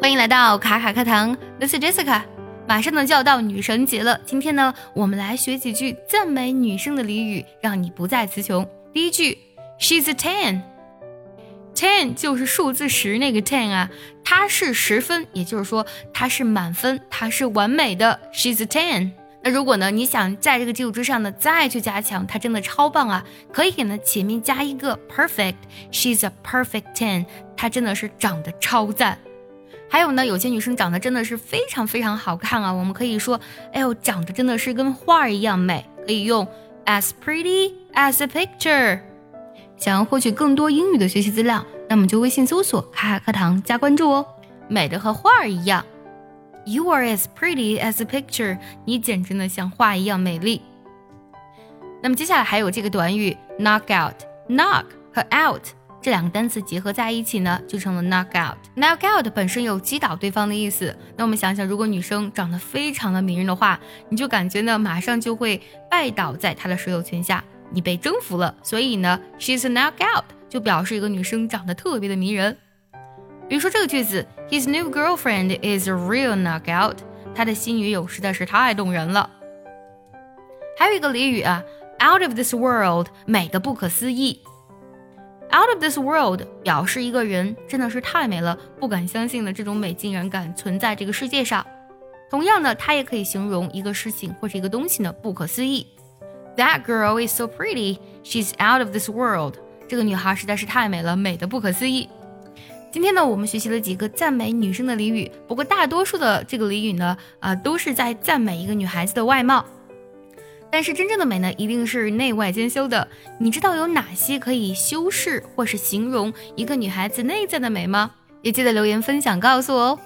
欢迎来到卡卡课堂，This is Jessica。马上呢就要到女神节了，今天呢我们来学几句赞美女生的俚语，让你不再词穷。第一句，She's a ten，ten 就是数字十那个 ten 啊，它是十分，也就是说它是满分，它是完美的。She's a ten。那如果呢你想在这个基础之上呢再去加强，它真的超棒啊，可以给呢前面加一个 perfect，She's a perfect ten，它真的是长得超赞。还有呢，有些女生长得真的是非常非常好看啊，我们可以说，哎呦，长得真的是跟画儿一样美，可以用 as pretty as a picture。想要获取更多英语的学习资料，那么就微信搜索“卡卡课堂”加关注哦。美的和画儿一样，You are as pretty as a picture，你简直呢像画一样美丽。那么接下来还有这个短语 knock out，knock 和 out。这两个单词结合在一起呢，就成了 knock out。knock out 本身有击倒对方的意思。那我们想想，如果女生长得非常的迷人的话，你就感觉呢，马上就会拜倒在她的手有拳下，你被征服了。所以呢，she's a knock out 就表示一个女生长得特别的迷人。比如说这个句子，His new girlfriend is a real knock out。他的新女友实在是太动人了。还有一个俚语啊，out of this world，美的不可思议。Out of this world 表示一个人真的是太美了，不敢相信的这种美竟然敢存在这个世界上。同样呢，它也可以形容一个事情或者一个东西呢不可思议。That girl is so pretty, she's out of this world。这个女孩实在是太美了，美的不可思议。今天呢，我们学习了几个赞美女生的俚语，不过大多数的这个俚语呢，啊，都是在赞美一个女孩子的外貌。但是真正的美呢，一定是内外兼修的。你知道有哪些可以修饰或是形容一个女孩子内在的美吗？也记得留言分享告诉我哦。